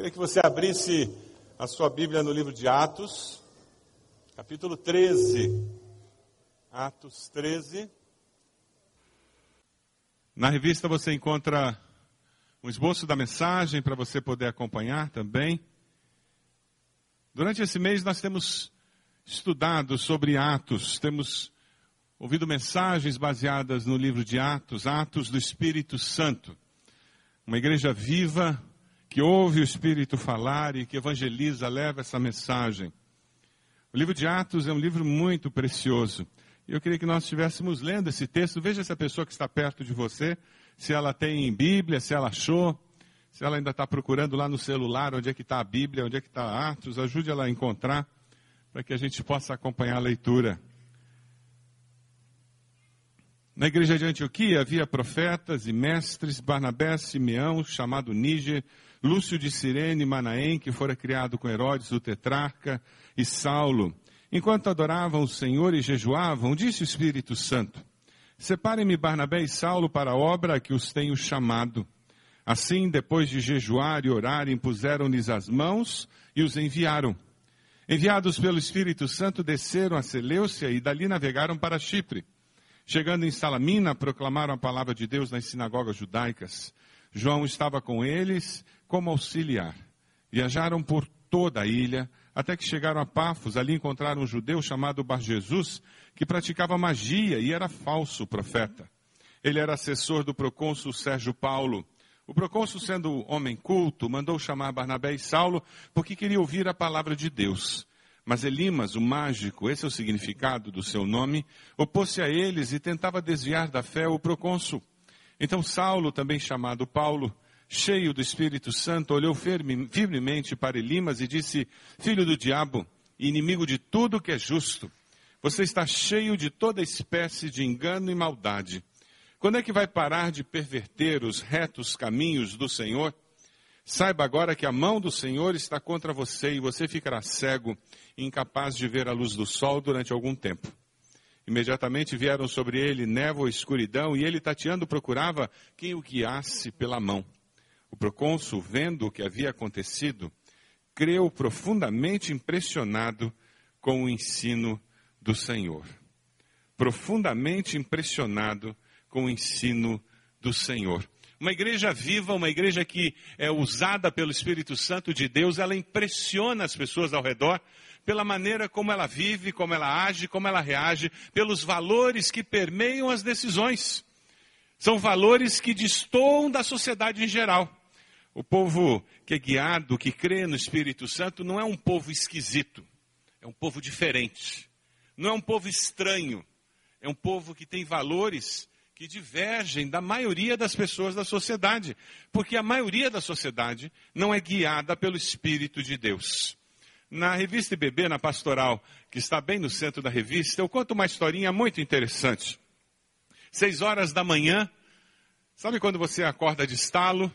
Queria que você abrisse a sua Bíblia no livro de Atos, capítulo 13. Atos 13. Na revista você encontra um esboço da mensagem para você poder acompanhar também. Durante esse mês nós temos estudado sobre Atos, temos ouvido mensagens baseadas no livro de Atos, Atos do Espírito Santo. Uma igreja viva, que ouve o Espírito falar e que evangeliza, leva essa mensagem. O livro de Atos é um livro muito precioso. Eu queria que nós estivéssemos lendo esse texto. Veja essa pessoa que está perto de você, se ela tem Bíblia, se ela achou, se ela ainda está procurando lá no celular onde é que está a Bíblia, onde é que está Atos. Ajude ela a encontrar para que a gente possa acompanhar a leitura. Na igreja de Antioquia havia profetas e mestres, Barnabé, Simeão, chamado Níger, Lúcio de Cirene, Manaém, que fora criado com Herodes, o tetrarca, e Saulo. Enquanto adoravam o Senhor e jejuavam, disse o Espírito Santo, Separem-me Barnabé e Saulo para a obra a que os tenho chamado. Assim, depois de jejuar e orar, impuseram-lhes as mãos e os enviaram. Enviados pelo Espírito Santo, desceram a Seleucia e dali navegaram para Chipre. Chegando em Salamina, proclamaram a palavra de Deus nas sinagogas judaicas. João estava com eles como auxiliar. Viajaram por toda a ilha, até que chegaram a Pafos. Ali encontraram um judeu chamado Bar Jesus, que praticava magia e era falso profeta. Ele era assessor do procônsul Sérgio Paulo. O procônsul, sendo homem culto, mandou chamar Barnabé e Saulo, porque queria ouvir a palavra de Deus. Mas Elimas, o mágico, esse é o significado do seu nome, opôs-se a eles e tentava desviar da fé o procônsul. Então Saulo, também chamado Paulo, cheio do Espírito Santo, olhou firme, firmemente para Elimas e disse: Filho do diabo, inimigo de tudo que é justo, você está cheio de toda espécie de engano e maldade. Quando é que vai parar de perverter os retos caminhos do Senhor? Saiba agora que a mão do Senhor está contra você e você ficará cego incapaz de ver a luz do sol durante algum tempo. Imediatamente vieram sobre ele névoa e escuridão, e ele, tateando, procurava quem o guiasse pela mão. O procônsul, vendo o que havia acontecido, creu profundamente impressionado com o ensino do Senhor. Profundamente impressionado com o ensino do Senhor. Uma igreja viva, uma igreja que é usada pelo Espírito Santo de Deus, ela impressiona as pessoas ao redor pela maneira como ela vive, como ela age, como ela reage, pelos valores que permeiam as decisões. São valores que destoam da sociedade em geral. O povo que é guiado, que crê no Espírito Santo, não é um povo esquisito, é um povo diferente. Não é um povo estranho, é um povo que tem valores que divergem da maioria das pessoas da sociedade, porque a maioria da sociedade não é guiada pelo Espírito de Deus. Na revista IBB, na pastoral, que está bem no centro da revista, eu conto uma historinha muito interessante. Seis horas da manhã, sabe quando você acorda de estalo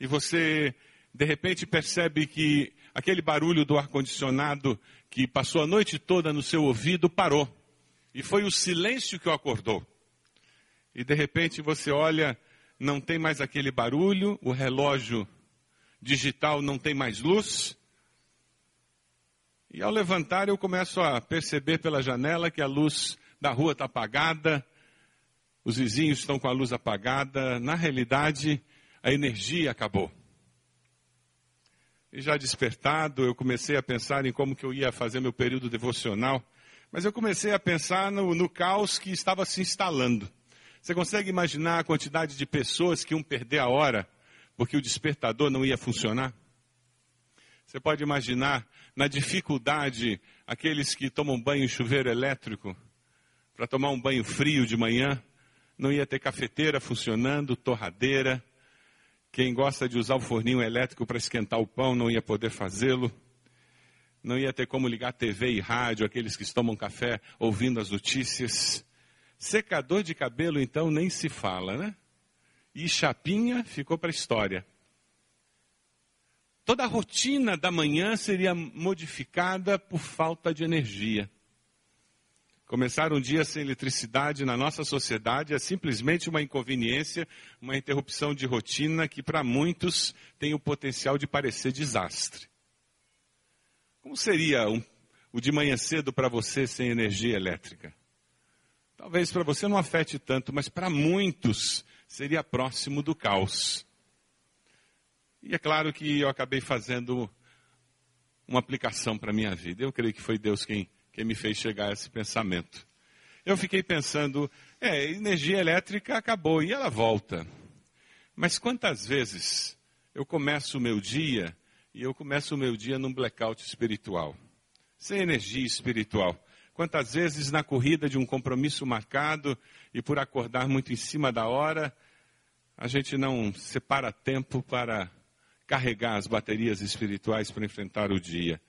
e você de repente percebe que aquele barulho do ar-condicionado que passou a noite toda no seu ouvido parou. E foi o silêncio que o acordou. E de repente você olha, não tem mais aquele barulho, o relógio digital não tem mais luz, e ao levantar, eu começo a perceber pela janela que a luz da rua está apagada, os vizinhos estão com a luz apagada. Na realidade, a energia acabou. E já despertado, eu comecei a pensar em como que eu ia fazer meu período devocional. Mas eu comecei a pensar no, no caos que estava se instalando. Você consegue imaginar a quantidade de pessoas que iam perder a hora porque o despertador não ia funcionar? Você pode imaginar na dificuldade aqueles que tomam banho em chuveiro elétrico para tomar um banho frio de manhã, não ia ter cafeteira funcionando, torradeira. Quem gosta de usar o forninho elétrico para esquentar o pão não ia poder fazê-lo. Não ia ter como ligar TV e rádio, aqueles que tomam café ouvindo as notícias. Secador de cabelo, então, nem se fala, né? E chapinha ficou para a história toda a rotina da manhã seria modificada por falta de energia. Começar um dia sem eletricidade na nossa sociedade é simplesmente uma inconveniência, uma interrupção de rotina que para muitos tem o potencial de parecer desastre. Como seria um, o de manhã cedo para você sem energia elétrica? Talvez para você não afete tanto, mas para muitos seria próximo do caos. E é claro que eu acabei fazendo uma aplicação para a minha vida. Eu creio que foi Deus quem que me fez chegar a esse pensamento. Eu fiquei pensando, é, energia elétrica acabou e ela volta. Mas quantas vezes eu começo o meu dia e eu começo o meu dia num blackout espiritual, sem energia espiritual? Quantas vezes na corrida de um compromisso marcado e por acordar muito em cima da hora, a gente não separa tempo para carregar as baterias espirituais para enfrentar o dia.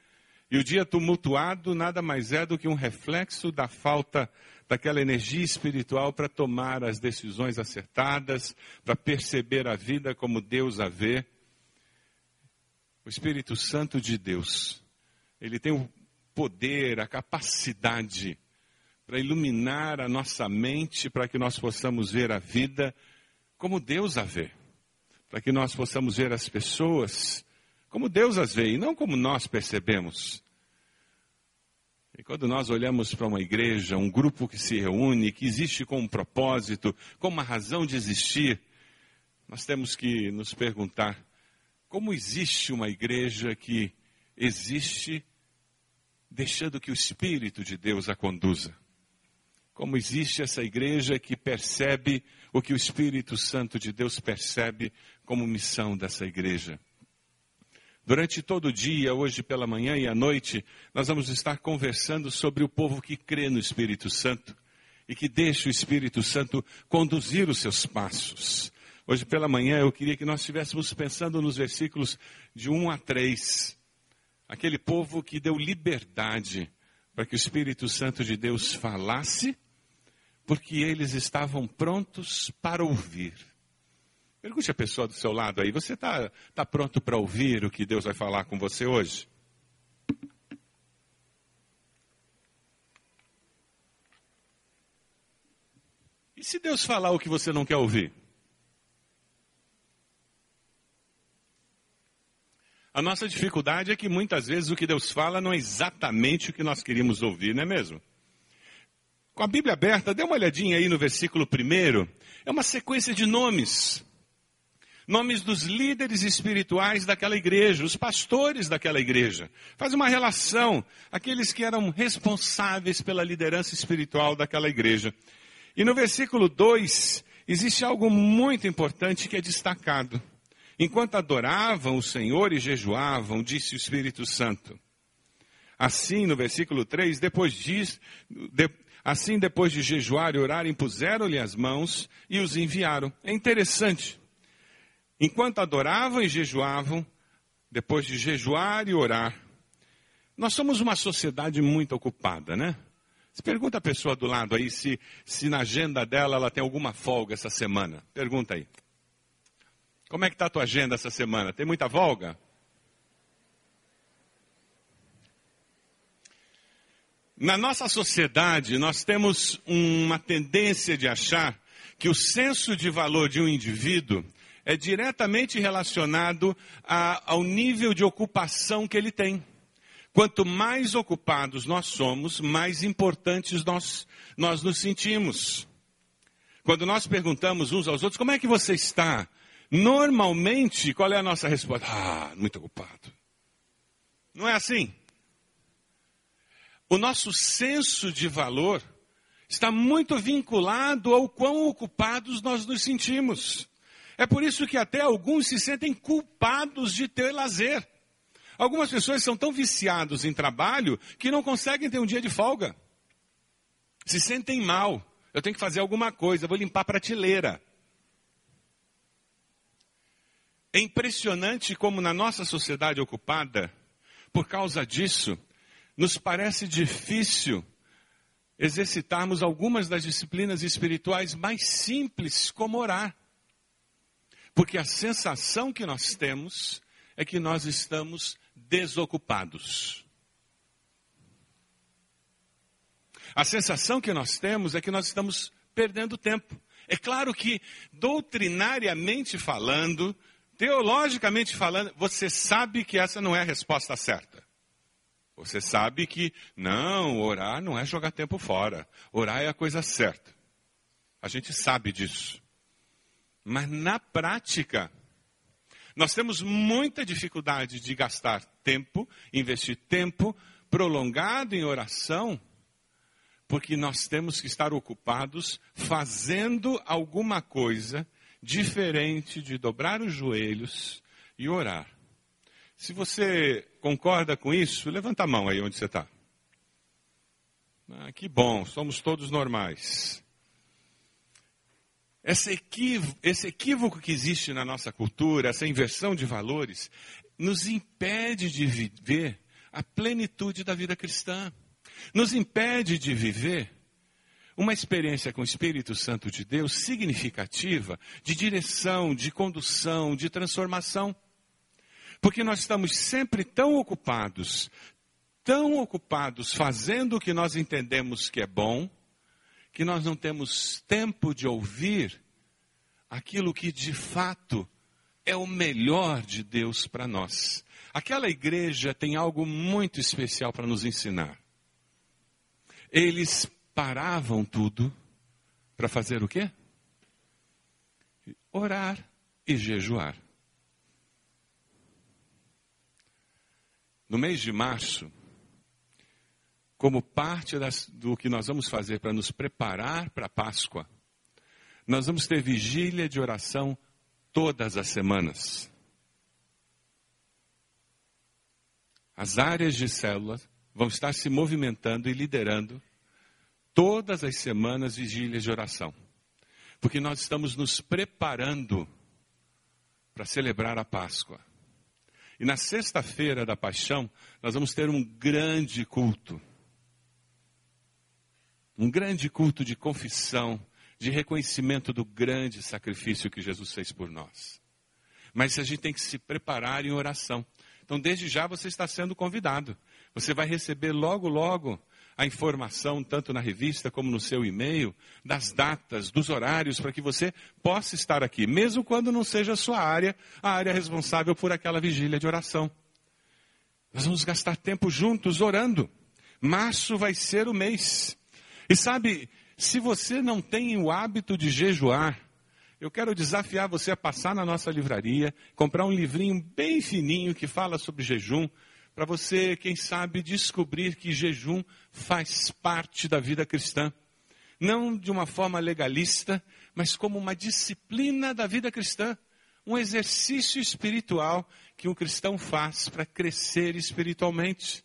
E o dia tumultuado nada mais é do que um reflexo da falta daquela energia espiritual para tomar as decisões acertadas, para perceber a vida como Deus a vê. O Espírito Santo de Deus, ele tem o poder, a capacidade para iluminar a nossa mente, para que nós possamos ver a vida como Deus a vê, para que nós possamos ver as pessoas como Deus as vê e não como nós percebemos. E quando nós olhamos para uma igreja, um grupo que se reúne, que existe com um propósito, com uma razão de existir, nós temos que nos perguntar: como existe uma igreja que existe deixando que o Espírito de Deus a conduza? Como existe essa igreja que percebe o que o Espírito Santo de Deus percebe como missão dessa igreja? Durante todo o dia, hoje pela manhã e à noite, nós vamos estar conversando sobre o povo que crê no Espírito Santo e que deixa o Espírito Santo conduzir os seus passos. Hoje pela manhã eu queria que nós estivéssemos pensando nos versículos de 1 a 3. Aquele povo que deu liberdade para que o Espírito Santo de Deus falasse, porque eles estavam prontos para ouvir. Pergunte a pessoa do seu lado aí, você está tá pronto para ouvir o que Deus vai falar com você hoje? E se Deus falar o que você não quer ouvir? A nossa dificuldade é que muitas vezes o que Deus fala não é exatamente o que nós queríamos ouvir, não é mesmo? Com a Bíblia aberta, dê uma olhadinha aí no versículo primeiro. É uma sequência de nomes nomes dos líderes espirituais daquela igreja, os pastores daquela igreja. Faz uma relação, aqueles que eram responsáveis pela liderança espiritual daquela igreja. E no versículo 2, existe algo muito importante que é destacado. Enquanto adoravam o Senhor e jejuavam, disse o Espírito Santo. Assim, no versículo 3, depois diz, de, assim depois de jejuar e orar, impuseram-lhe as mãos e os enviaram. É interessante. Enquanto adoravam e jejuavam, depois de jejuar e orar, nós somos uma sociedade muito ocupada, né? Você pergunta a pessoa do lado aí se, se na agenda dela ela tem alguma folga essa semana. Pergunta aí. Como é que está a tua agenda essa semana? Tem muita folga? Na nossa sociedade, nós temos uma tendência de achar que o senso de valor de um indivíduo é diretamente relacionado a, ao nível de ocupação que ele tem. Quanto mais ocupados nós somos, mais importantes nós, nós nos sentimos. Quando nós perguntamos uns aos outros, como é que você está? Normalmente, qual é a nossa resposta? Ah, muito ocupado. Não é assim? O nosso senso de valor está muito vinculado ao quão ocupados nós nos sentimos. É por isso que até alguns se sentem culpados de ter lazer. Algumas pessoas são tão viciados em trabalho que não conseguem ter um dia de folga. Se sentem mal. Eu tenho que fazer alguma coisa, vou limpar a prateleira. É impressionante como na nossa sociedade ocupada, por causa disso, nos parece difícil exercitarmos algumas das disciplinas espirituais mais simples, como orar. Porque a sensação que nós temos é que nós estamos desocupados. A sensação que nós temos é que nós estamos perdendo tempo. É claro que, doutrinariamente falando, teologicamente falando, você sabe que essa não é a resposta certa. Você sabe que, não, orar não é jogar tempo fora. Orar é a coisa certa. A gente sabe disso. Mas na prática, nós temos muita dificuldade de gastar tempo, investir tempo prolongado em oração, porque nós temos que estar ocupados fazendo alguma coisa diferente de dobrar os joelhos e orar. Se você concorda com isso, levanta a mão aí onde você está. Ah, que bom, somos todos normais. Esse equívoco, esse equívoco que existe na nossa cultura, essa inversão de valores, nos impede de viver a plenitude da vida cristã. Nos impede de viver uma experiência com o Espírito Santo de Deus significativa de direção, de condução, de transformação. Porque nós estamos sempre tão ocupados, tão ocupados fazendo o que nós entendemos que é bom, que nós não temos tempo de ouvir aquilo que de fato é o melhor de Deus para nós. Aquela igreja tem algo muito especial para nos ensinar. Eles paravam tudo para fazer o quê? Orar e jejuar. No mês de março, como parte das, do que nós vamos fazer para nos preparar para a Páscoa, nós vamos ter vigília de oração todas as semanas. As áreas de células vão estar se movimentando e liderando todas as semanas vigílias de oração. Porque nós estamos nos preparando para celebrar a Páscoa. E na sexta-feira da paixão, nós vamos ter um grande culto. Um grande culto de confissão, de reconhecimento do grande sacrifício que Jesus fez por nós. Mas a gente tem que se preparar em oração. Então, desde já você está sendo convidado. Você vai receber logo, logo a informação, tanto na revista como no seu e-mail, das datas, dos horários, para que você possa estar aqui, mesmo quando não seja a sua área, a área responsável por aquela vigília de oração. Nós vamos gastar tempo juntos orando. Março vai ser o mês. E sabe, se você não tem o hábito de jejuar, eu quero desafiar você a passar na nossa livraria, comprar um livrinho bem fininho que fala sobre jejum, para você, quem sabe, descobrir que jejum faz parte da vida cristã. Não de uma forma legalista, mas como uma disciplina da vida cristã. Um exercício espiritual que um cristão faz para crescer espiritualmente.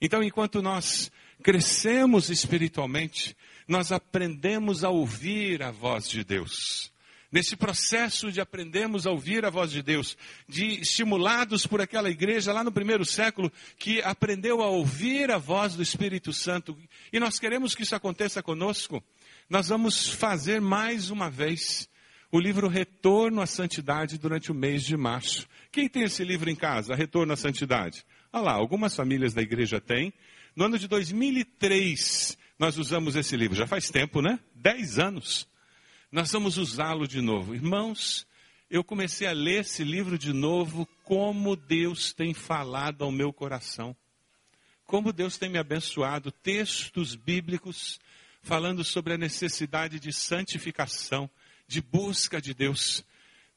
Então, enquanto nós crescemos espiritualmente, nós aprendemos a ouvir a voz de Deus nesse processo de aprendermos a ouvir a voz de Deus, de estimulados por aquela igreja lá no primeiro século que aprendeu a ouvir a voz do Espírito Santo. E nós queremos que isso aconteça conosco. Nós vamos fazer mais uma vez o livro Retorno à Santidade durante o mês de março. Quem tem esse livro em casa, Retorno à Santidade? Olha lá, algumas famílias da igreja têm. No ano de 2003, nós usamos esse livro. Já faz tempo, né? Dez anos nós vamos usá-lo de novo. Irmãos, eu comecei a ler esse livro de novo, como Deus tem falado ao meu coração. Como Deus tem me abençoado, textos bíblicos falando sobre a necessidade de santificação, de busca de Deus.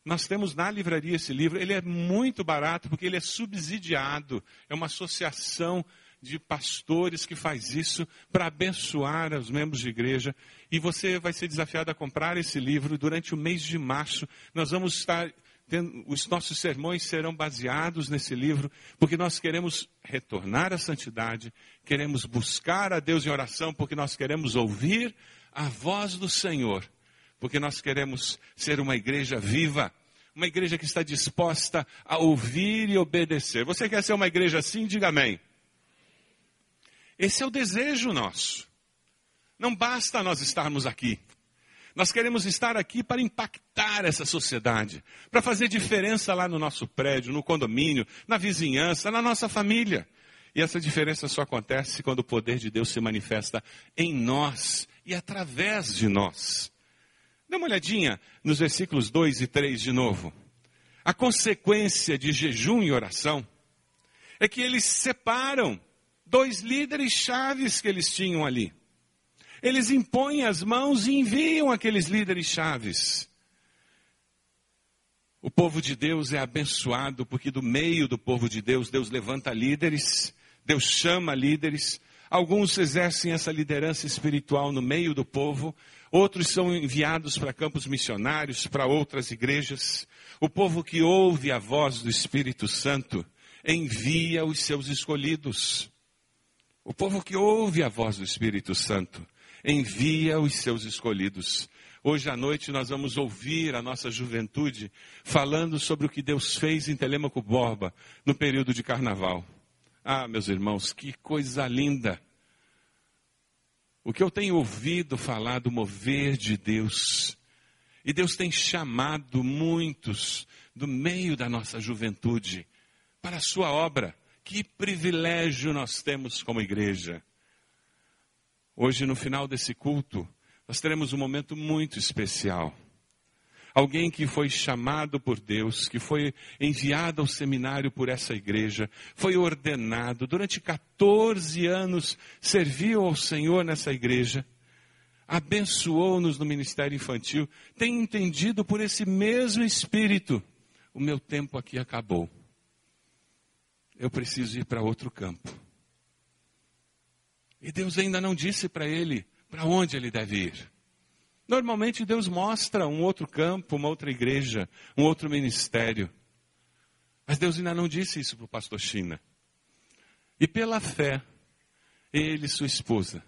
Nós temos na livraria esse livro, ele é muito barato porque ele é subsidiado, é uma associação de pastores que faz isso para abençoar os membros de igreja. E você vai ser desafiado a comprar esse livro durante o mês de março. Nós vamos estar os nossos sermões serão baseados nesse livro, porque nós queremos retornar à santidade, queremos buscar a Deus em oração, porque nós queremos ouvir a voz do Senhor, porque nós queremos ser uma igreja viva uma igreja que está disposta a ouvir e obedecer. Você quer ser uma igreja assim? Diga amém. Esse é o desejo nosso. Não basta nós estarmos aqui. Nós queremos estar aqui para impactar essa sociedade, para fazer diferença lá no nosso prédio, no condomínio, na vizinhança, na nossa família. E essa diferença só acontece quando o poder de Deus se manifesta em nós e através de nós. Dê uma olhadinha nos versículos 2 e 3 de novo. A consequência de jejum e oração é que eles separam dois líderes chaves que eles tinham ali. Eles impõem as mãos e enviam aqueles líderes chaves. O povo de Deus é abençoado porque do meio do povo de Deus, Deus levanta líderes, Deus chama líderes. Alguns exercem essa liderança espiritual no meio do povo, outros são enviados para campos missionários, para outras igrejas. O povo que ouve a voz do Espírito Santo envia os seus escolhidos. O povo que ouve a voz do Espírito Santo envia os seus escolhidos. Hoje à noite nós vamos ouvir a nossa juventude falando sobre o que Deus fez em Telemaco Borba no período de carnaval. Ah, meus irmãos, que coisa linda! O que eu tenho ouvido falar do mover de Deus, e Deus tem chamado muitos do meio da nossa juventude para a sua obra. Que privilégio nós temos como igreja. Hoje, no final desse culto, nós teremos um momento muito especial. Alguém que foi chamado por Deus, que foi enviado ao seminário por essa igreja, foi ordenado, durante 14 anos serviu ao Senhor nessa igreja, abençoou-nos no ministério infantil, tem entendido por esse mesmo Espírito: o meu tempo aqui acabou eu preciso ir para outro campo. E Deus ainda não disse para ele para onde ele deve ir. Normalmente Deus mostra um outro campo, uma outra igreja, um outro ministério. Mas Deus ainda não disse isso para o pastor China. E pela fé, ele e sua esposa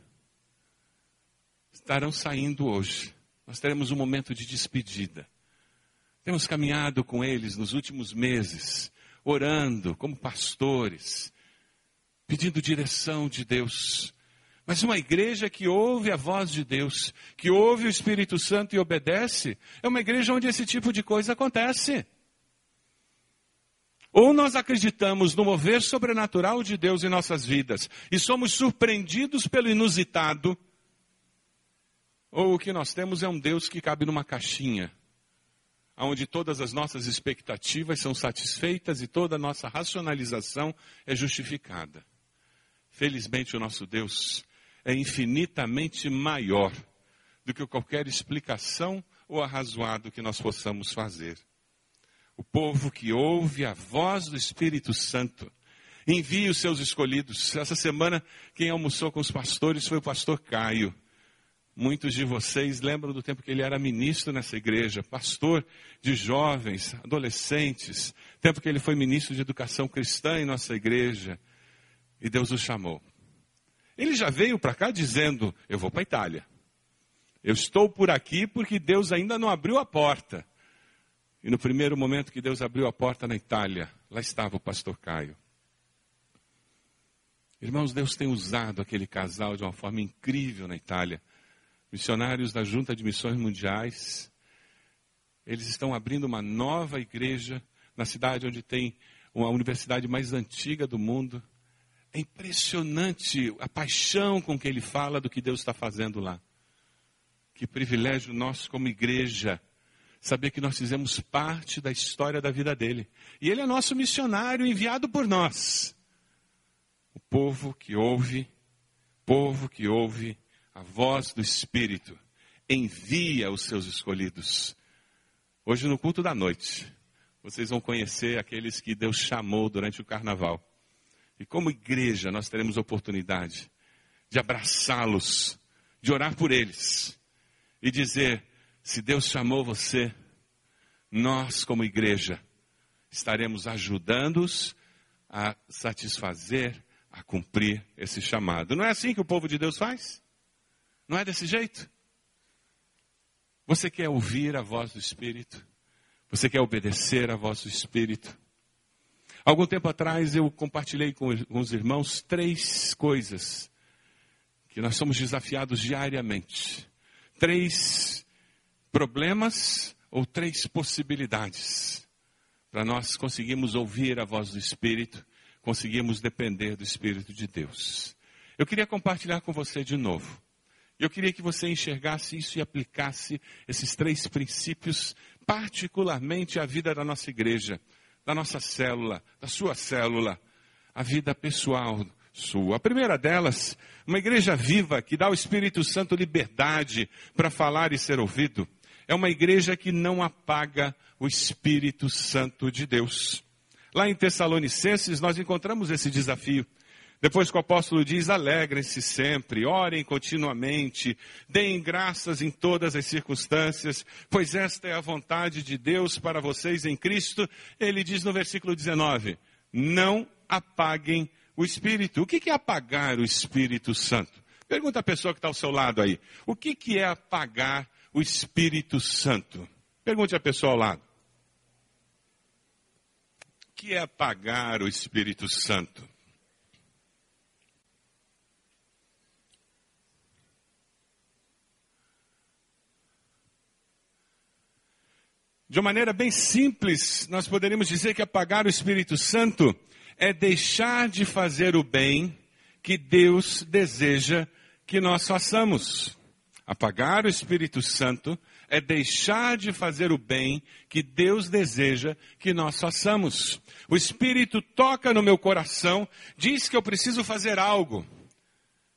estarão saindo hoje. Nós teremos um momento de despedida. Temos caminhado com eles nos últimos meses orando como pastores, pedindo direção de Deus. Mas uma igreja que ouve a voz de Deus, que ouve o Espírito Santo e obedece, é uma igreja onde esse tipo de coisa acontece. Ou nós acreditamos no mover sobrenatural de Deus em nossas vidas e somos surpreendidos pelo inusitado, ou o que nós temos é um Deus que cabe numa caixinha onde todas as nossas expectativas são satisfeitas e toda a nossa racionalização é justificada. Felizmente, o nosso Deus é infinitamente maior do que qualquer explicação ou arrazoado que nós possamos fazer. O povo que ouve a voz do Espírito Santo envia os seus escolhidos. Essa semana, quem almoçou com os pastores foi o pastor Caio. Muitos de vocês lembram do tempo que ele era ministro nessa igreja, pastor de jovens, adolescentes, tempo que ele foi ministro de educação cristã em nossa igreja, e Deus o chamou. Ele já veio para cá dizendo: Eu vou para a Itália. Eu estou por aqui porque Deus ainda não abriu a porta. E no primeiro momento que Deus abriu a porta na Itália, lá estava o pastor Caio. Irmãos, Deus tem usado aquele casal de uma forma incrível na Itália missionários da Junta de Missões Mundiais. Eles estão abrindo uma nova igreja na cidade onde tem uma universidade mais antiga do mundo. É impressionante a paixão com que ele fala do que Deus está fazendo lá. Que privilégio nosso como igreja saber que nós fizemos parte da história da vida dele. E ele é nosso missionário enviado por nós. O povo que ouve, povo que ouve a voz do Espírito envia os seus escolhidos. Hoje, no culto da noite, vocês vão conhecer aqueles que Deus chamou durante o carnaval. E como igreja, nós teremos oportunidade de abraçá-los, de orar por eles e dizer: se Deus chamou você, nós, como igreja, estaremos ajudando-os a satisfazer, a cumprir esse chamado. Não é assim que o povo de Deus faz? Não é desse jeito? Você quer ouvir a voz do Espírito? Você quer obedecer a voz do Espírito? Algum tempo atrás eu compartilhei com, os irmãos três coisas que nós somos desafiados diariamente. Três problemas ou três possibilidades para nós conseguirmos ouvir a voz do Espírito conseguimos depender do Espírito de Deus. Eu queria compartilhar com você de novo. Eu queria que você enxergasse isso e aplicasse esses três princípios, particularmente à vida da nossa igreja, da nossa célula, da sua célula, a vida pessoal sua. A primeira delas, uma igreja viva que dá ao Espírito Santo liberdade para falar e ser ouvido. É uma igreja que não apaga o Espírito Santo de Deus. Lá em Tessalonicenses, nós encontramos esse desafio. Depois que o apóstolo diz: alegrem-se sempre, orem continuamente, deem graças em todas as circunstâncias, pois esta é a vontade de Deus para vocês em Cristo. Ele diz no versículo 19: não apaguem o Espírito. O que é apagar o Espírito Santo? Pergunta a pessoa que está ao seu lado aí: o que é apagar o Espírito Santo? Pergunte a pessoa ao lado. O que é apagar o Espírito Santo? De uma maneira bem simples, nós poderíamos dizer que apagar o Espírito Santo é deixar de fazer o bem que Deus deseja que nós façamos. Apagar o Espírito Santo é deixar de fazer o bem que Deus deseja que nós façamos. O Espírito toca no meu coração, diz que eu preciso fazer algo.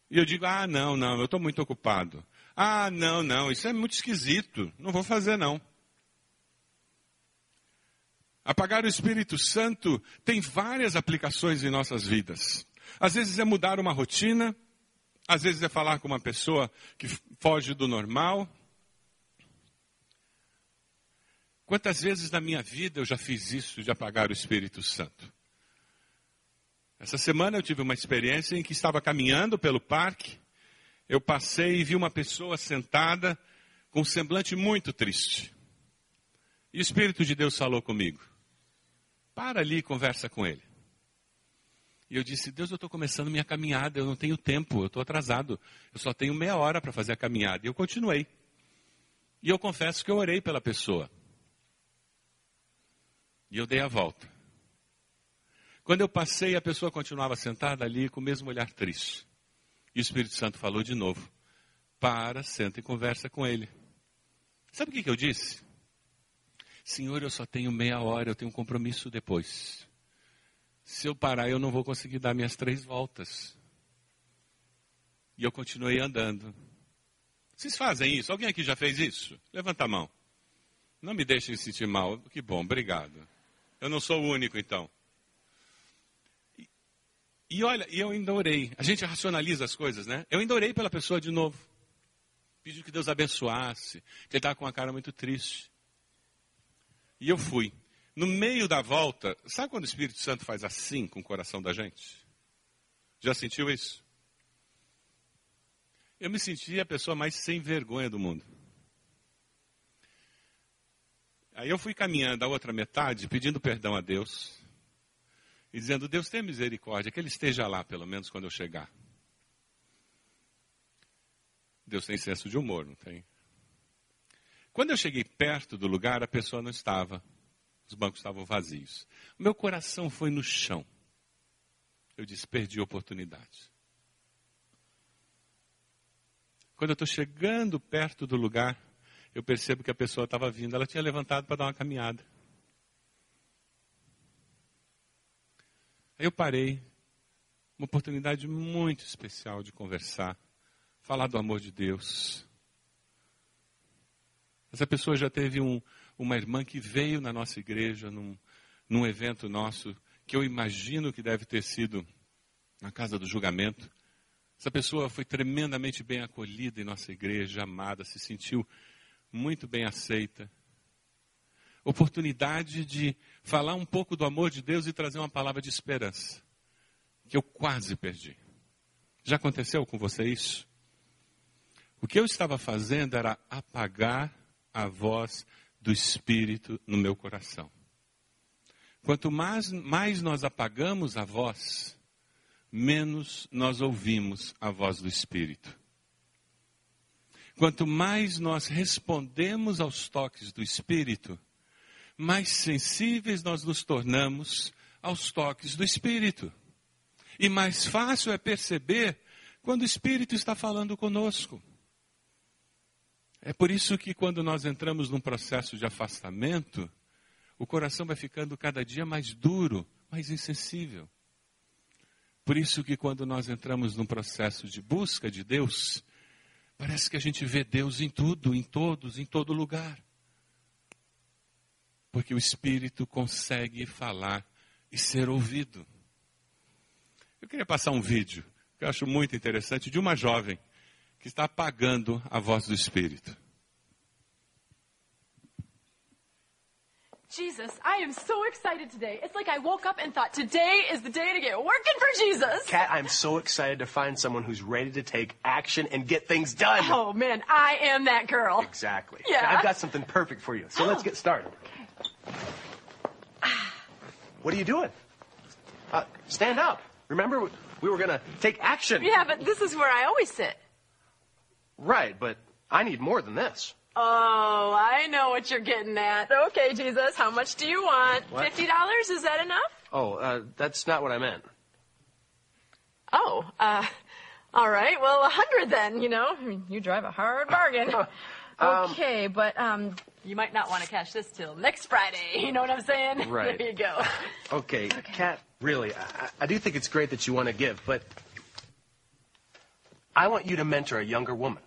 E eu digo: ah, não, não, eu estou muito ocupado. Ah, não, não, isso é muito esquisito, não vou fazer não. Apagar o Espírito Santo tem várias aplicações em nossas vidas. Às vezes é mudar uma rotina, às vezes é falar com uma pessoa que foge do normal. Quantas vezes na minha vida eu já fiz isso de apagar o Espírito Santo? Essa semana eu tive uma experiência em que estava caminhando pelo parque, eu passei e vi uma pessoa sentada com um semblante muito triste. E o Espírito de Deus falou comigo. Para ali e conversa com ele. E eu disse, Deus, eu estou começando minha caminhada, eu não tenho tempo, eu estou atrasado. Eu só tenho meia hora para fazer a caminhada. E eu continuei. E eu confesso que eu orei pela pessoa. E eu dei a volta. Quando eu passei, a pessoa continuava sentada ali com o mesmo olhar triste. E o Espírito Santo falou de novo: Para, senta e conversa com ele. Sabe o que, que eu disse? Senhor, eu só tenho meia hora, eu tenho um compromisso depois. Se eu parar, eu não vou conseguir dar minhas três voltas. E eu continuei andando. Vocês fazem isso? Alguém aqui já fez isso? Levanta a mão. Não me deixem sentir mal. Que bom, obrigado. Eu não sou o único, então. E, e olha, eu ainda orei. A gente racionaliza as coisas, né? Eu ainda orei pela pessoa de novo. Pedi que Deus abençoasse. Que ele estava com uma cara muito triste. E eu fui. No meio da volta, sabe quando o Espírito Santo faz assim com o coração da gente? Já sentiu isso? Eu me senti a pessoa mais sem vergonha do mundo. Aí eu fui caminhando a outra metade, pedindo perdão a Deus. E dizendo, Deus tenha misericórdia, que Ele esteja lá, pelo menos quando eu chegar. Deus tem senso de humor, não tem? Quando eu cheguei perto do lugar, a pessoa não estava. Os bancos estavam vazios. O meu coração foi no chão. Eu disse: perdi a oportunidade. Quando eu estou chegando perto do lugar, eu percebo que a pessoa estava vindo. Ela tinha levantado para dar uma caminhada. Aí eu parei. Uma oportunidade muito especial de conversar, falar do amor de Deus, essa pessoa já teve um, uma irmã que veio na nossa igreja, num, num evento nosso, que eu imagino que deve ter sido na casa do julgamento. Essa pessoa foi tremendamente bem acolhida em nossa igreja, amada, se sentiu muito bem aceita. Oportunidade de falar um pouco do amor de Deus e trazer uma palavra de esperança, que eu quase perdi. Já aconteceu com você isso? O que eu estava fazendo era apagar a voz do Espírito no meu coração. Quanto mais, mais nós apagamos a voz, menos nós ouvimos a voz do Espírito. Quanto mais nós respondemos aos toques do Espírito, mais sensíveis nós nos tornamos aos toques do Espírito. E mais fácil é perceber quando o Espírito está falando conosco. É por isso que quando nós entramos num processo de afastamento, o coração vai ficando cada dia mais duro, mais insensível. Por isso que quando nós entramos num processo de busca de Deus, parece que a gente vê Deus em tudo, em todos, em todo lugar. Porque o Espírito consegue falar e ser ouvido. Eu queria passar um vídeo que eu acho muito interessante de uma jovem que está apagando a voz do Espírito. Jesus, I am so excited today. It's like I woke up and thought today is the day to get working for Jesus. Kat, I'm so excited to find someone who's ready to take action and get things done. Oh man, I am that girl. Exactly. Yeah. I've got something perfect for you. So let's get started. Okay. What are you doing? Uh, stand up. Remember, we were going to take action. Yeah, but this is where I always sit. Right, but I need more than this. Oh, I know what you're getting at. Okay, Jesus, how much do you want? What? Fifty dollars? Is that enough? Oh, uh, that's not what I meant. Oh, uh, all right. Well, a hundred then. You know, I mean, you drive a hard bargain. okay, but um, you might not want to cash this till next Friday. You know what I'm saying? Right. there you go. Okay, Kat, really, I, I do think it's great that you want to give, but I want you to mentor a younger woman.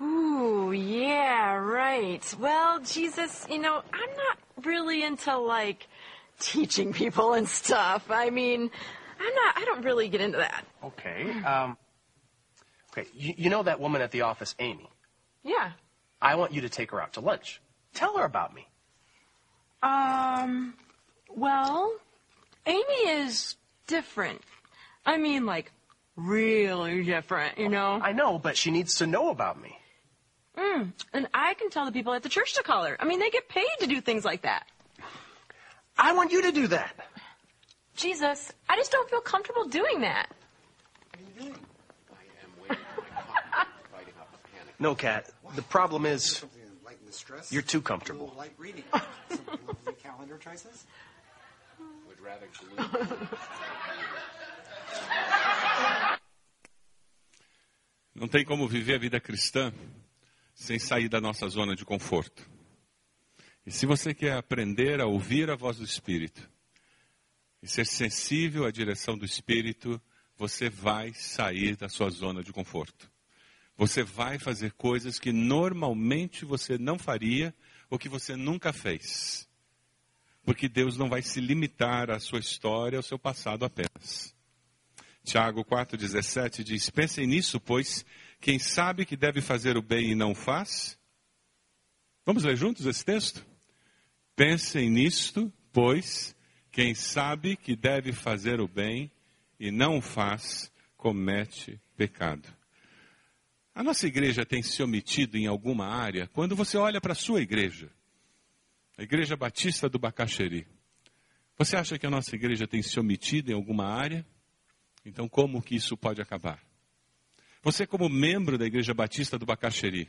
Ooh, yeah, right. Well, Jesus, you know, I'm not really into like teaching people and stuff. I mean, I'm not. I don't really get into that. Okay. Um, okay, you, you know that woman at the office, Amy? Yeah. I want you to take her out to lunch. Tell her about me. Um. Well, Amy is different. I mean, like really different. You know. I know, but she needs to know about me. Mm. And I can tell the people at the church to call her. I mean, they get paid to do things like that. I want you to do that. Jesus, I just don't feel comfortable doing that. No, Kat. The problem is Something to lighten the stress. you're too comfortable. little light reading. Something the calendar tries this. Não tem como viver a vida cristã sem sair da nossa zona de conforto. E se você quer aprender a ouvir a voz do Espírito e ser sensível à direção do Espírito, você vai sair da sua zona de conforto. Você vai fazer coisas que normalmente você não faria ou que você nunca fez. Porque Deus não vai se limitar à sua história, ao seu passado apenas. Tiago 4,17 diz: Pensem nisso, pois quem sabe que deve fazer o bem e não faz. Vamos ler juntos esse texto? Pensem nisto, pois quem sabe que deve fazer o bem e não faz, comete pecado. A nossa igreja tem se omitido em alguma área quando você olha para a sua igreja, a Igreja Batista do Bacaxeri. Você acha que a nossa igreja tem se omitido em alguma área? Então, como que isso pode acabar? Você, como membro da Igreja Batista do Bacaxeri,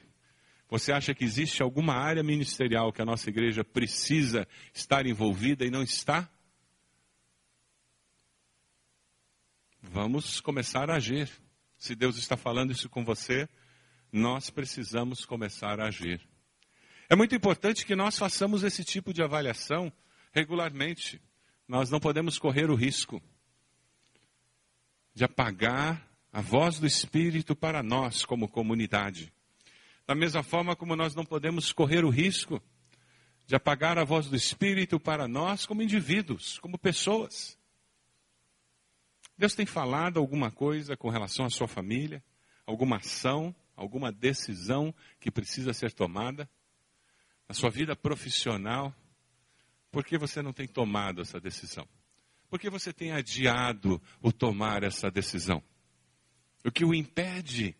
você acha que existe alguma área ministerial que a nossa igreja precisa estar envolvida e não está? Vamos começar a agir. Se Deus está falando isso com você, nós precisamos começar a agir. É muito importante que nós façamos esse tipo de avaliação regularmente. Nós não podemos correr o risco de apagar a voz do Espírito para nós como comunidade. Da mesma forma como nós não podemos correr o risco de apagar a voz do Espírito para nós como indivíduos, como pessoas. Deus tem falado alguma coisa com relação à sua família? Alguma ação, alguma decisão que precisa ser tomada? Na sua vida profissional? Por que você não tem tomado essa decisão? Por que você tem adiado o tomar essa decisão? O que o impede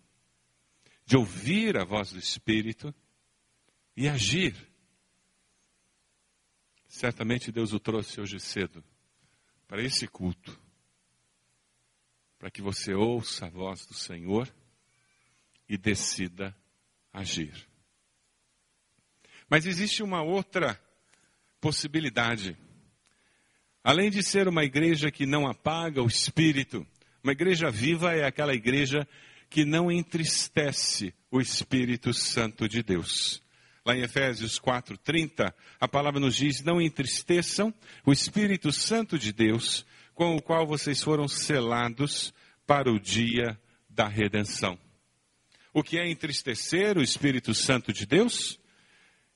de ouvir a voz do Espírito e agir. Certamente Deus o trouxe hoje cedo para esse culto, para que você ouça a voz do Senhor e decida agir. Mas existe uma outra possibilidade. Além de ser uma igreja que não apaga o espírito, uma igreja viva é aquela igreja que não entristece o Espírito Santo de Deus. Lá em Efésios 4:30, a palavra nos diz: "Não entristeçam o Espírito Santo de Deus, com o qual vocês foram selados para o dia da redenção." O que é entristecer o Espírito Santo de Deus?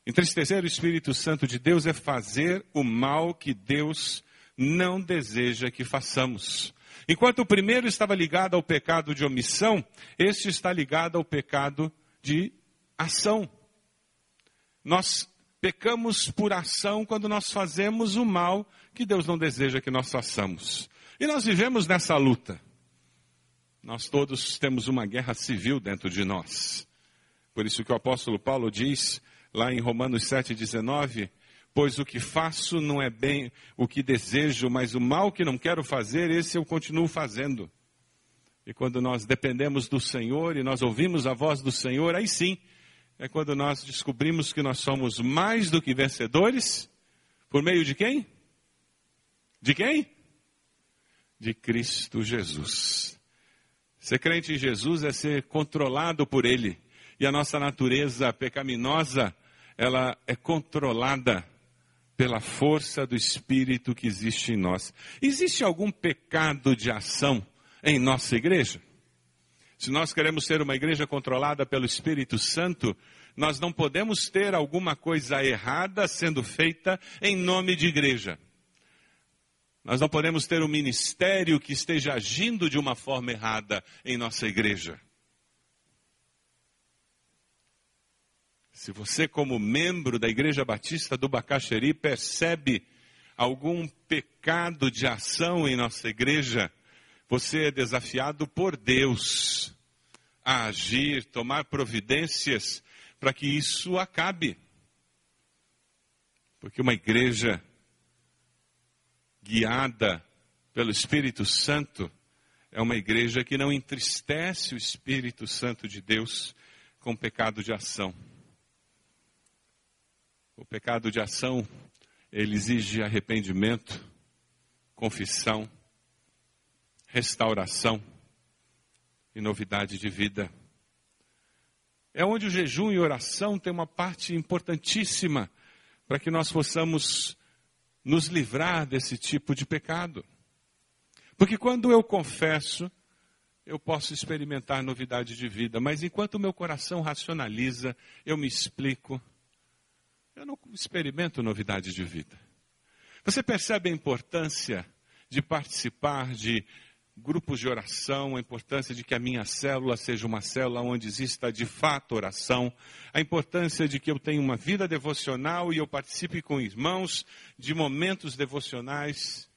Entristecer o Espírito Santo de Deus é fazer o mal que Deus não deseja que façamos. Enquanto o primeiro estava ligado ao pecado de omissão, este está ligado ao pecado de ação. Nós pecamos por ação quando nós fazemos o mal que Deus não deseja que nós façamos. E nós vivemos nessa luta. Nós todos temos uma guerra civil dentro de nós. Por isso que o apóstolo Paulo diz lá em Romanos 7,19, pois o que faço não é bem o que desejo, mas o mal que não quero fazer, esse eu continuo fazendo. E quando nós dependemos do Senhor e nós ouvimos a voz do Senhor, aí sim, é quando nós descobrimos que nós somos mais do que vencedores, por meio de quem? De quem? De Cristo Jesus. Ser crente em Jesus é ser controlado por Ele. E a nossa natureza pecaminosa, ela é controlada pela força do Espírito que existe em nós. Existe algum pecado de ação em nossa igreja? Se nós queremos ser uma igreja controlada pelo Espírito Santo, nós não podemos ter alguma coisa errada sendo feita em nome de igreja. Nós não podemos ter um ministério que esteja agindo de uma forma errada em nossa igreja. Se você, como membro da Igreja Batista do Bacaxeri, percebe algum pecado de ação em nossa igreja, você é desafiado por Deus a agir, tomar providências para que isso acabe. Porque uma igreja guiada pelo Espírito Santo é uma igreja que não entristece o Espírito Santo de Deus com pecado de ação. O pecado de ação, ele exige arrependimento, confissão, restauração e novidade de vida. É onde o jejum e oração tem uma parte importantíssima para que nós possamos nos livrar desse tipo de pecado. Porque quando eu confesso, eu posso experimentar novidade de vida, mas enquanto o meu coração racionaliza, eu me explico, eu não experimento novidade de vida. Você percebe a importância de participar de grupos de oração, a importância de que a minha célula seja uma célula onde exista de fato oração, a importância de que eu tenha uma vida devocional e eu participe com irmãos de momentos devocionais,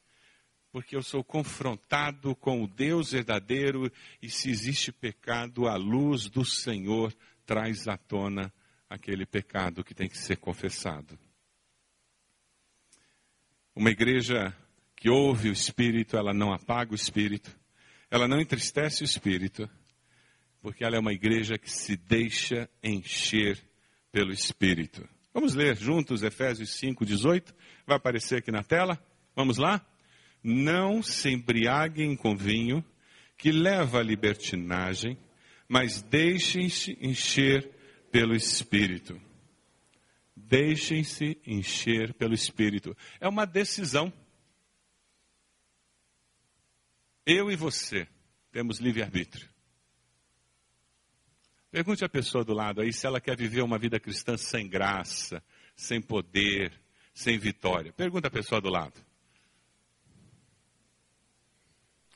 porque eu sou confrontado com o Deus verdadeiro e se existe pecado, a luz do Senhor traz à tona aquele pecado que tem que ser confessado. Uma igreja que ouve o Espírito, ela não apaga o Espírito, ela não entristece o Espírito, porque ela é uma igreja que se deixa encher pelo Espírito. Vamos ler juntos Efésios 5, 18? Vai aparecer aqui na tela? Vamos lá? Não se embriaguem com vinho, que leva à libertinagem, mas deixem-se encher pelo Espírito. Deixem-se encher pelo Espírito. É uma decisão. Eu e você temos livre-arbítrio. Pergunte à pessoa do lado aí se ela quer viver uma vida cristã sem graça, sem poder, sem vitória. Pergunta à pessoa do lado.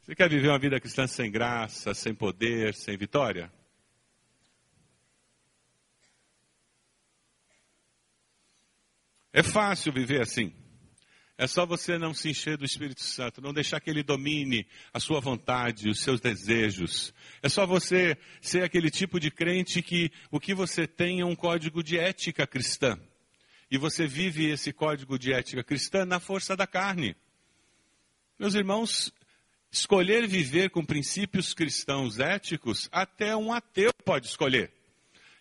Você quer viver uma vida cristã sem graça, sem poder, sem vitória? É fácil viver assim. É só você não se encher do Espírito Santo, não deixar que ele domine a sua vontade, os seus desejos. É só você ser aquele tipo de crente que o que você tem é um código de ética cristã. E você vive esse código de ética cristã na força da carne. Meus irmãos, escolher viver com princípios cristãos éticos, até um ateu pode escolher.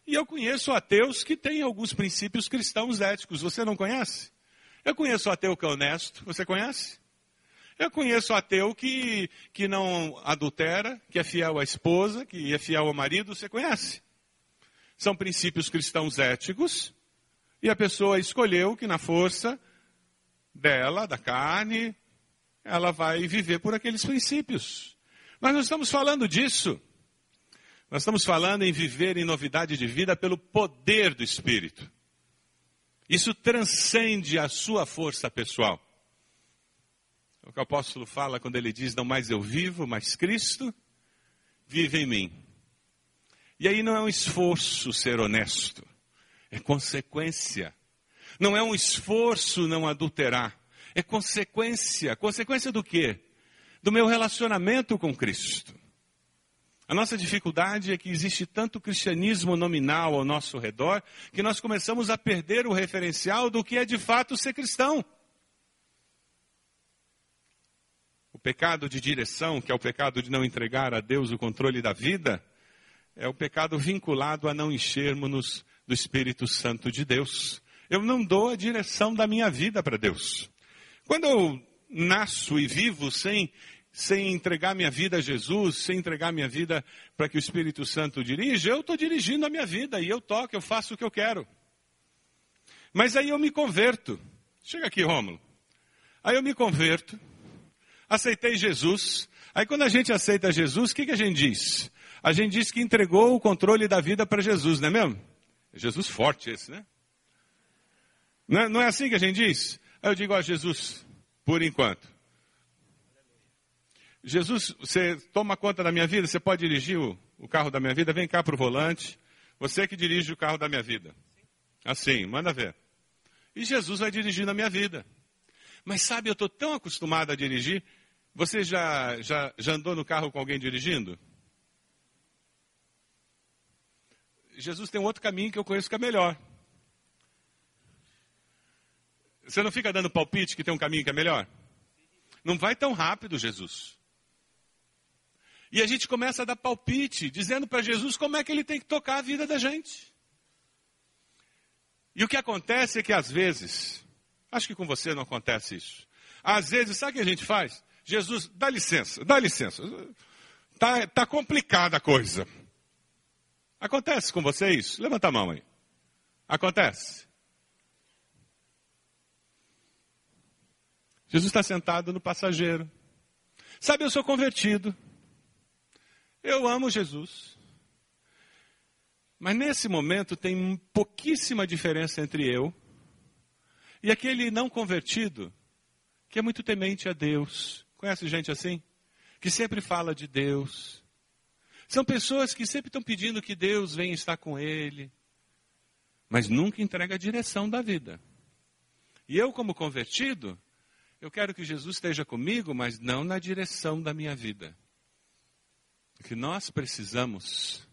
E eu conheço ateus que têm alguns princípios cristãos éticos. Você não conhece? Eu conheço ateu que é honesto. Você conhece? Eu conheço ateu que, que não adultera, que é fiel à esposa, que é fiel ao marido, você conhece. São princípios cristãos éticos, e a pessoa escolheu que na força dela, da carne, ela vai viver por aqueles princípios. Mas não estamos falando disso. Nós estamos falando em viver em novidade de vida pelo poder do Espírito. Isso transcende a sua força pessoal. É o que o apóstolo fala quando ele diz: Não mais eu vivo, mas Cristo vive em mim. E aí não é um esforço ser honesto, é consequência. Não é um esforço não adulterar, é consequência. Consequência do quê? Do meu relacionamento com Cristo. A nossa dificuldade é que existe tanto cristianismo nominal ao nosso redor que nós começamos a perder o referencial do que é de fato ser cristão. O pecado de direção, que é o pecado de não entregar a Deus o controle da vida, é o pecado vinculado a não enchermos-nos do Espírito Santo de Deus. Eu não dou a direção da minha vida para Deus. Quando eu nasço e vivo sem sem entregar minha vida a Jesus, sem entregar minha vida para que o Espírito Santo dirija, eu estou dirigindo a minha vida e eu toco, eu faço o que eu quero. Mas aí eu me converto. Chega aqui, Rômulo. Aí eu me converto, aceitei Jesus. Aí quando a gente aceita Jesus, o que, que a gente diz? A gente diz que entregou o controle da vida para Jesus, não é mesmo? É Jesus forte esse, né? Não é, não é assim que a gente diz? Aí eu digo, ó Jesus, por enquanto, Jesus, você toma conta da minha vida? Você pode dirigir o, o carro da minha vida? Vem cá para o volante. Você que dirige o carro da minha vida. Assim, manda ver. E Jesus vai dirigindo a minha vida. Mas sabe, eu estou tão acostumado a dirigir. Você já, já, já andou no carro com alguém dirigindo? Jesus tem um outro caminho que eu conheço que é melhor. Você não fica dando palpite que tem um caminho que é melhor? Não vai tão rápido, Jesus. E a gente começa a dar palpite, dizendo para Jesus como é que ele tem que tocar a vida da gente. E o que acontece é que às vezes, acho que com você não acontece isso. Às vezes, sabe o que a gente faz? Jesus, dá licença, dá licença. Tá, tá complicada a coisa. Acontece com você isso? Levanta a mão aí. Acontece. Jesus está sentado no passageiro. Sabe, eu sou convertido. Eu amo Jesus. Mas nesse momento tem pouquíssima diferença entre eu e aquele não convertido, que é muito temente a Deus. Conhece gente assim? Que sempre fala de Deus. São pessoas que sempre estão pedindo que Deus venha estar com ele, mas nunca entrega a direção da vida. E eu, como convertido, eu quero que Jesus esteja comigo, mas não na direção da minha vida. O que nós precisamos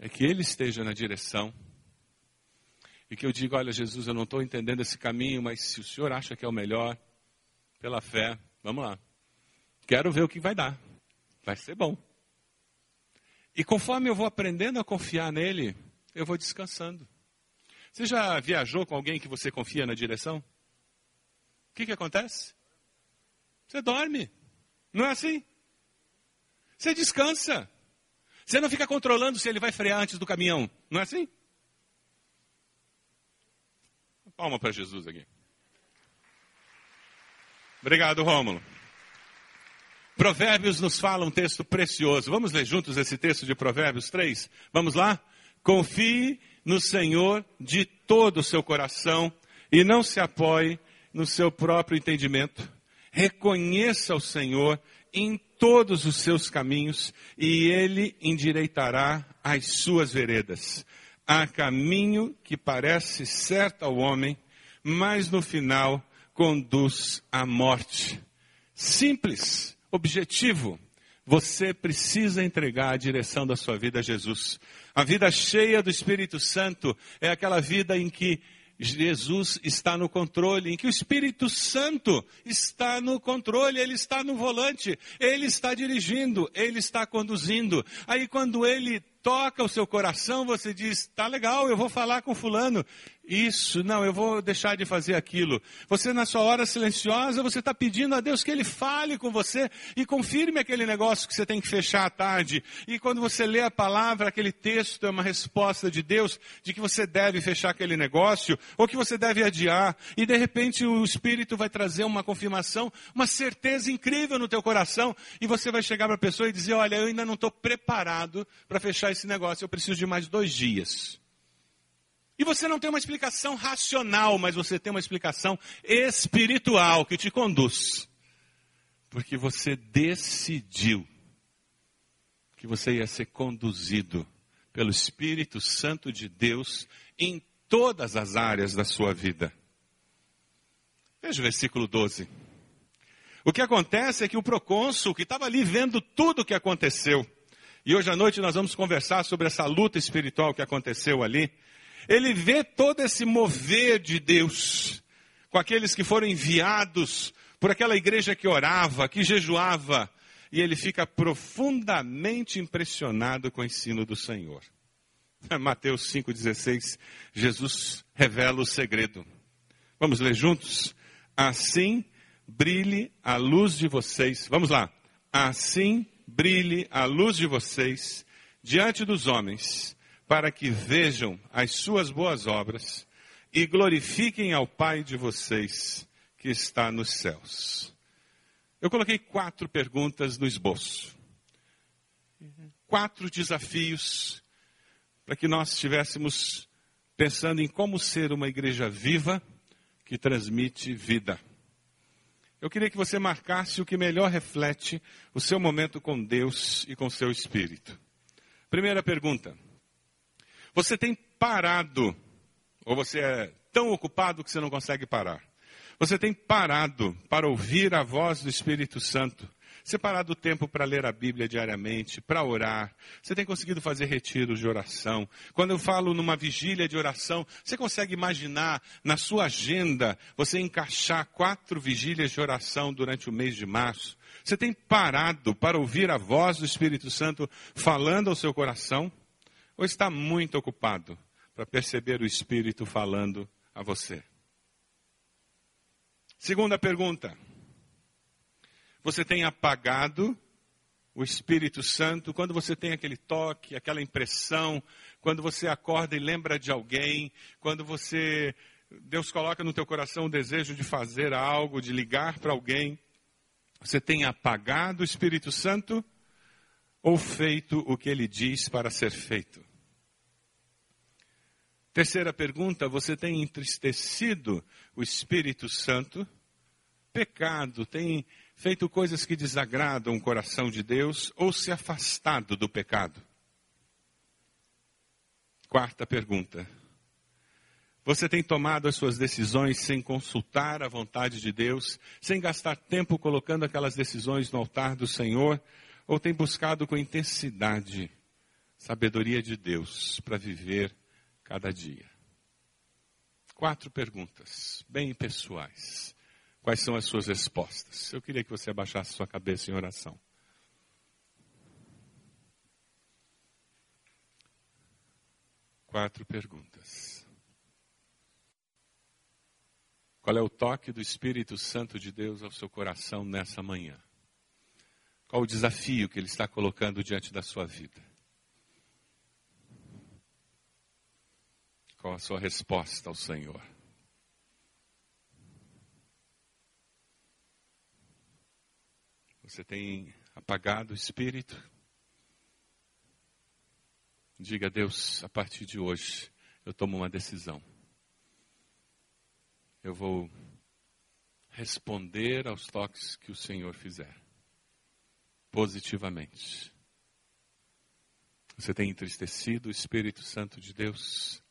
é que Ele esteja na direção. E que eu diga: olha, Jesus, eu não estou entendendo esse caminho, mas se o Senhor acha que é o melhor, pela fé, vamos lá. Quero ver o que vai dar. Vai ser bom. E conforme eu vou aprendendo a confiar nele, eu vou descansando. Você já viajou com alguém que você confia na direção? O que, que acontece? Você dorme. Não é assim? Você descansa. Você não fica controlando se ele vai frear antes do caminhão. Não é assim? Palma para Jesus aqui. Obrigado, Rômulo. Provérbios nos fala um texto precioso. Vamos ler juntos esse texto de Provérbios 3? Vamos lá? Confie no Senhor de todo o seu coração e não se apoie no seu próprio entendimento. Reconheça o Senhor em todos os seus caminhos e ele endireitará as suas veredas. Há caminho que parece certo ao homem, mas no final conduz à morte. Simples, objetivo. Você precisa entregar a direção da sua vida a Jesus. A vida cheia do Espírito Santo é aquela vida em que Jesus está no controle, em que o Espírito Santo está no controle, ele está no volante, ele está dirigindo, ele está conduzindo. Aí quando ele toca o seu coração, você diz: tá legal, eu vou falar com Fulano. Isso, não, eu vou deixar de fazer aquilo. Você, na sua hora silenciosa, você está pedindo a Deus que Ele fale com você e confirme aquele negócio que você tem que fechar à tarde. E quando você lê a palavra, aquele texto é uma resposta de Deus de que você deve fechar aquele negócio ou que você deve adiar. E de repente o Espírito vai trazer uma confirmação, uma certeza incrível no teu coração. E você vai chegar para a pessoa e dizer: Olha, eu ainda não estou preparado para fechar esse negócio, eu preciso de mais dois dias. E você não tem uma explicação racional, mas você tem uma explicação espiritual que te conduz. Porque você decidiu que você ia ser conduzido pelo Espírito Santo de Deus em todas as áreas da sua vida. Veja o versículo 12. O que acontece é que o procônsul, que estava ali vendo tudo o que aconteceu, e hoje à noite nós vamos conversar sobre essa luta espiritual que aconteceu ali, ele vê todo esse mover de Deus com aqueles que foram enviados por aquela igreja que orava, que jejuava, e ele fica profundamente impressionado com o ensino do Senhor. Mateus 5,16, Jesus revela o segredo. Vamos ler juntos? Assim brilhe a luz de vocês. Vamos lá. Assim brilhe a luz de vocês diante dos homens para que vejam as suas boas obras e glorifiquem ao Pai de vocês que está nos céus. Eu coloquei quatro perguntas no esboço. Quatro desafios para que nós estivéssemos pensando em como ser uma igreja viva que transmite vida. Eu queria que você marcasse o que melhor reflete o seu momento com Deus e com seu espírito. Primeira pergunta: você tem parado, ou você é tão ocupado que você não consegue parar. Você tem parado para ouvir a voz do Espírito Santo. Separado tempo para ler a Bíblia diariamente, para orar. Você tem conseguido fazer retiros de oração. Quando eu falo numa vigília de oração, você consegue imaginar na sua agenda você encaixar quatro vigílias de oração durante o mês de março? Você tem parado para ouvir a voz do Espírito Santo falando ao seu coração? Ou está muito ocupado para perceber o Espírito falando a você? Segunda pergunta. Você tem apagado o Espírito Santo quando você tem aquele toque, aquela impressão, quando você acorda e lembra de alguém, quando você Deus coloca no teu coração o desejo de fazer algo, de ligar para alguém, você tem apagado o Espírito Santo ou feito o que ele diz para ser feito? Terceira pergunta: você tem entristecido o Espírito Santo? Pecado, tem feito coisas que desagradam o coração de Deus ou se afastado do pecado? Quarta pergunta: você tem tomado as suas decisões sem consultar a vontade de Deus, sem gastar tempo colocando aquelas decisões no altar do Senhor, ou tem buscado com intensidade sabedoria de Deus para viver cada dia. Quatro perguntas, bem pessoais. Quais são as suas respostas? Eu queria que você abaixasse sua cabeça em oração. Quatro perguntas. Qual é o toque do Espírito Santo de Deus ao seu coração nessa manhã? Qual o desafio que Ele está colocando diante da sua vida? Qual a sua resposta ao Senhor? Você tem apagado o espírito? Diga a Deus, a partir de hoje, eu tomo uma decisão. Eu vou responder aos toques que o Senhor fizer, positivamente. Você tem entristecido o Espírito Santo de Deus?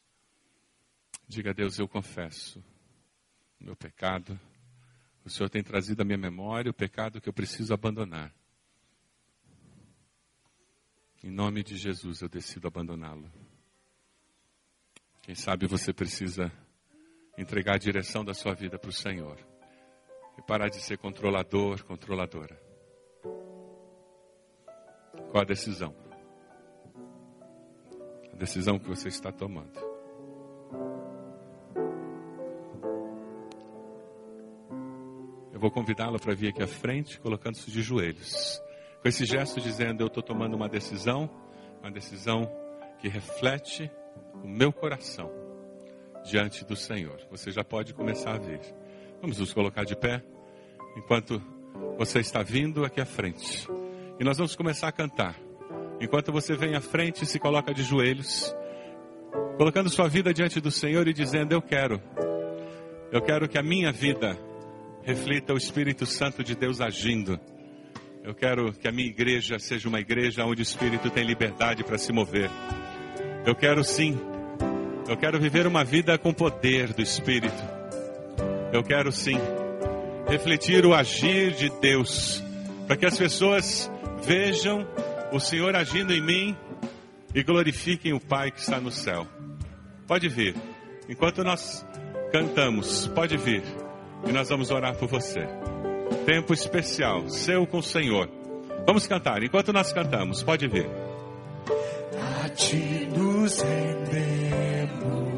Diga a Deus, eu confesso o meu pecado. O Senhor tem trazido à minha memória o pecado que eu preciso abandonar. Em nome de Jesus eu decido abandoná-lo. Quem sabe você precisa entregar a direção da sua vida para o Senhor e parar de ser controlador, controladora. Qual a decisão? a decisão que você está tomando. Eu vou convidá-lo para vir aqui à frente, colocando-se de joelhos. Com esse gesto dizendo: Eu estou tomando uma decisão, uma decisão que reflete o meu coração diante do Senhor. Você já pode começar a vir. Vamos nos colocar de pé enquanto você está vindo aqui à frente. E nós vamos começar a cantar. Enquanto você vem à frente e se coloca de joelhos, colocando sua vida diante do Senhor e dizendo: Eu quero, eu quero que a minha vida reflita o Espírito Santo de Deus agindo. Eu quero que a minha igreja seja uma igreja onde o Espírito tem liberdade para se mover. Eu quero sim, eu quero viver uma vida com poder do Espírito. Eu quero sim refletir o agir de Deus, para que as pessoas vejam o Senhor agindo em mim e glorifiquem o Pai que está no céu. Pode vir, enquanto nós cantamos, pode vir e nós vamos orar por você. Tempo especial, seu com o Senhor. Vamos cantar, enquanto nós cantamos, pode vir. A ti nos rendemos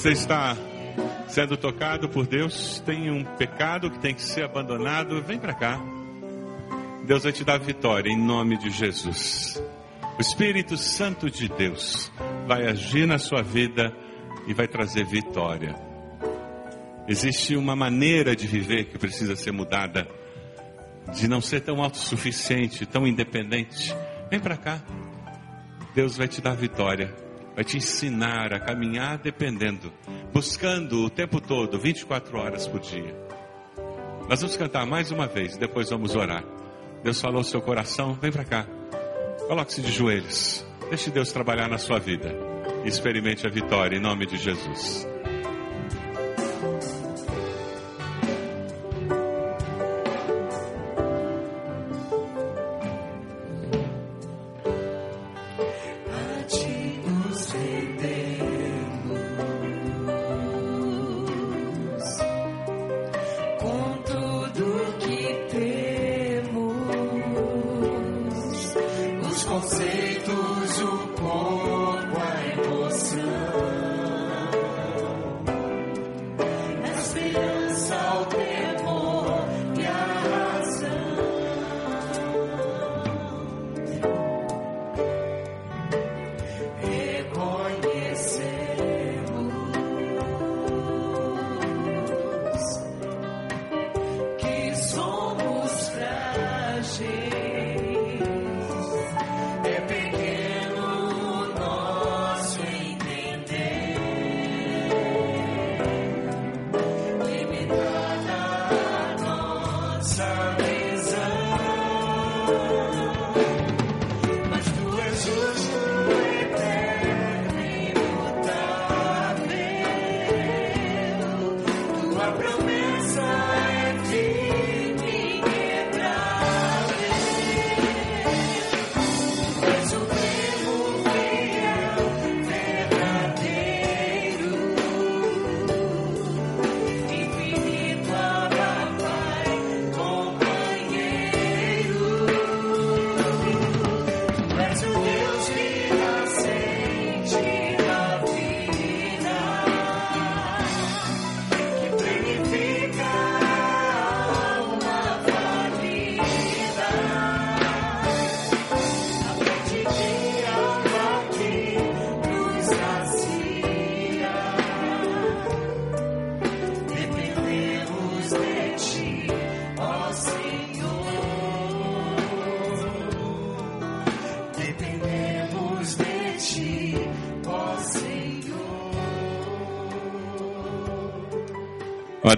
Você está sendo tocado por Deus, tem um pecado que tem que ser abandonado, vem para cá. Deus vai te dar vitória em nome de Jesus. O Espírito Santo de Deus vai agir na sua vida e vai trazer vitória. Existe uma maneira de viver que precisa ser mudada, de não ser tão autossuficiente, tão independente. Vem para cá. Deus vai te dar vitória, vai te ensinar a caminhar dependendo, buscando o tempo todo, 24 horas por dia. Nós vamos cantar mais uma vez, depois vamos orar. Deus falou no seu coração, vem para cá. Coloque-se de joelhos. Deixe Deus trabalhar na sua vida. Experimente a vitória em nome de Jesus.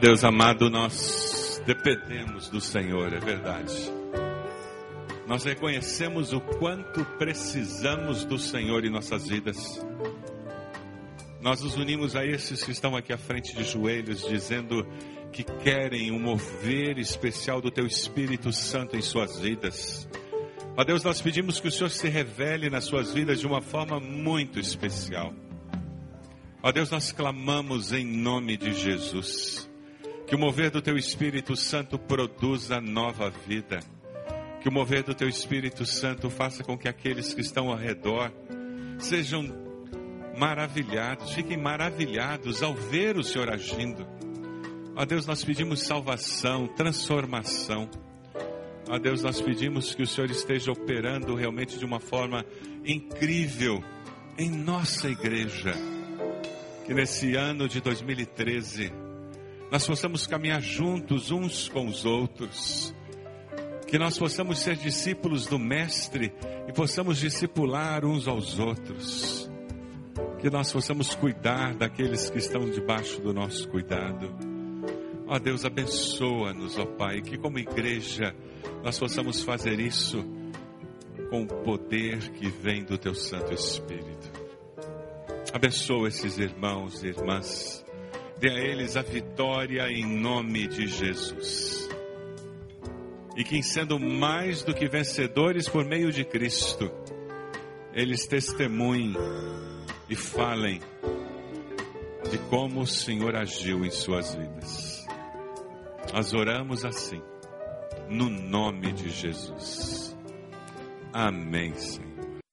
Deus amado, nós dependemos do Senhor, é verdade. Nós reconhecemos o quanto precisamos do Senhor em nossas vidas. Nós nos unimos a esses que estão aqui à frente de joelhos, dizendo que querem um mover especial do Teu Espírito Santo em suas vidas. Ó Deus, nós pedimos que o Senhor se revele nas suas vidas de uma forma muito especial. Ó Deus, nós clamamos em nome de Jesus. Que o mover do Teu Espírito Santo produza nova vida. Que o mover do Teu Espírito Santo faça com que aqueles que estão ao redor sejam maravilhados, fiquem maravilhados ao ver o Senhor agindo. Ó Deus, nós pedimos salvação, transformação. Ó Deus, nós pedimos que o Senhor esteja operando realmente de uma forma incrível em nossa igreja. Que nesse ano de 2013 nós possamos caminhar juntos uns com os outros. Que nós possamos ser discípulos do Mestre e possamos discipular uns aos outros. Que nós possamos cuidar daqueles que estão debaixo do nosso cuidado. Ó Deus, abençoa-nos, ó Pai, que como igreja nós possamos fazer isso com o poder que vem do Teu Santo Espírito. Abençoa esses irmãos e irmãs. Dê a eles a vitória em nome de Jesus. E que, sendo mais do que vencedores por meio de Cristo, eles testemunhem e falem de como o Senhor agiu em suas vidas. Nós oramos assim, no nome de Jesus. Amém, Senhor.